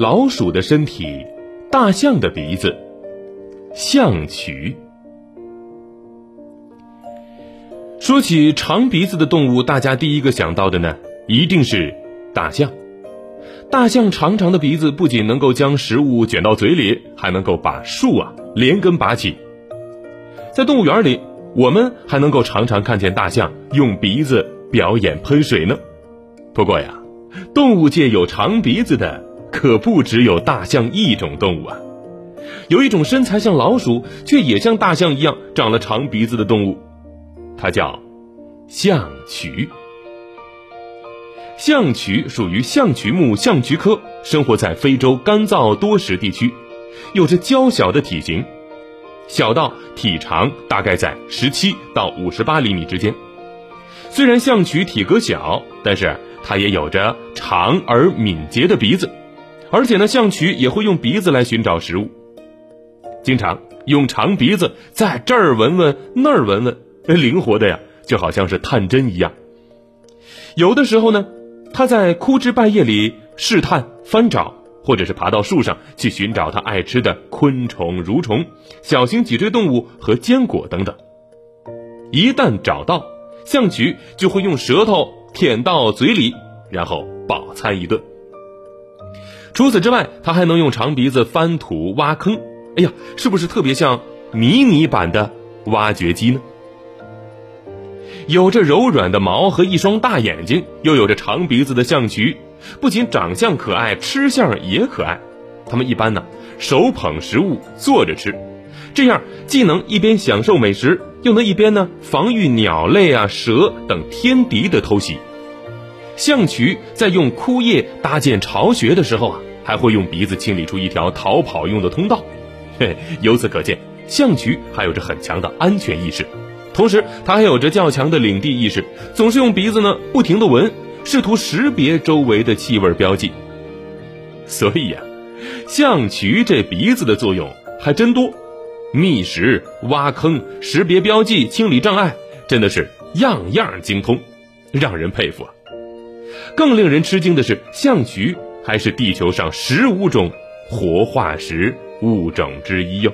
老鼠的身体，大象的鼻子，象渠。说起长鼻子的动物，大家第一个想到的呢，一定是大象。大象长长的鼻子不仅能够将食物卷到嘴里，还能够把树啊连根拔起。在动物园里，我们还能够常常看见大象用鼻子表演喷水呢。不过呀，动物界有长鼻子的可不只有大象一种动物啊。有一种身材像老鼠，却也像大象一样长了长鼻子的动物。它叫象鼩。象鼩属于象鼩目象鼩科，生活在非洲干燥多石地区，有着娇小的体型，小到体长大概在十七到五十八厘米之间。虽然象鼩体格小，但是它也有着长而敏捷的鼻子，而且呢，象渠也会用鼻子来寻找食物，经常用长鼻子在这儿闻闻那儿闻闻。灵活的呀，就好像是探针一样。有的时候呢，它在枯枝败叶里试探、翻找，或者是爬到树上去寻找它爱吃的昆虫、蠕虫、小型脊椎动物和坚果等等。一旦找到，象渠就会用舌头舔到嘴里，然后饱餐一顿。除此之外，它还能用长鼻子翻土、挖坑。哎呀，是不是特别像迷你版的挖掘机呢？有着柔软的毛和一双大眼睛，又有着长鼻子的象鼩，不仅长相可爱，吃相也可爱。它们一般呢手捧食物坐着吃，这样既能一边享受美食，又能一边呢防御鸟类啊、蛇等天敌的偷袭。象鼩在用枯叶搭建巢穴的时候啊，还会用鼻子清理出一条逃跑用的通道。嘿，由此可见，象渠还有着很强的安全意识。同时，它还有着较强的领地意识，总是用鼻子呢不停地闻，试图识别周围的气味标记。所以呀，象渠这鼻子的作用还真多，觅食、挖坑、识别标记、清理障碍，真的是样样精通，让人佩服啊！更令人吃惊的是，象渠还是地球上十五种活化石物种之一哟。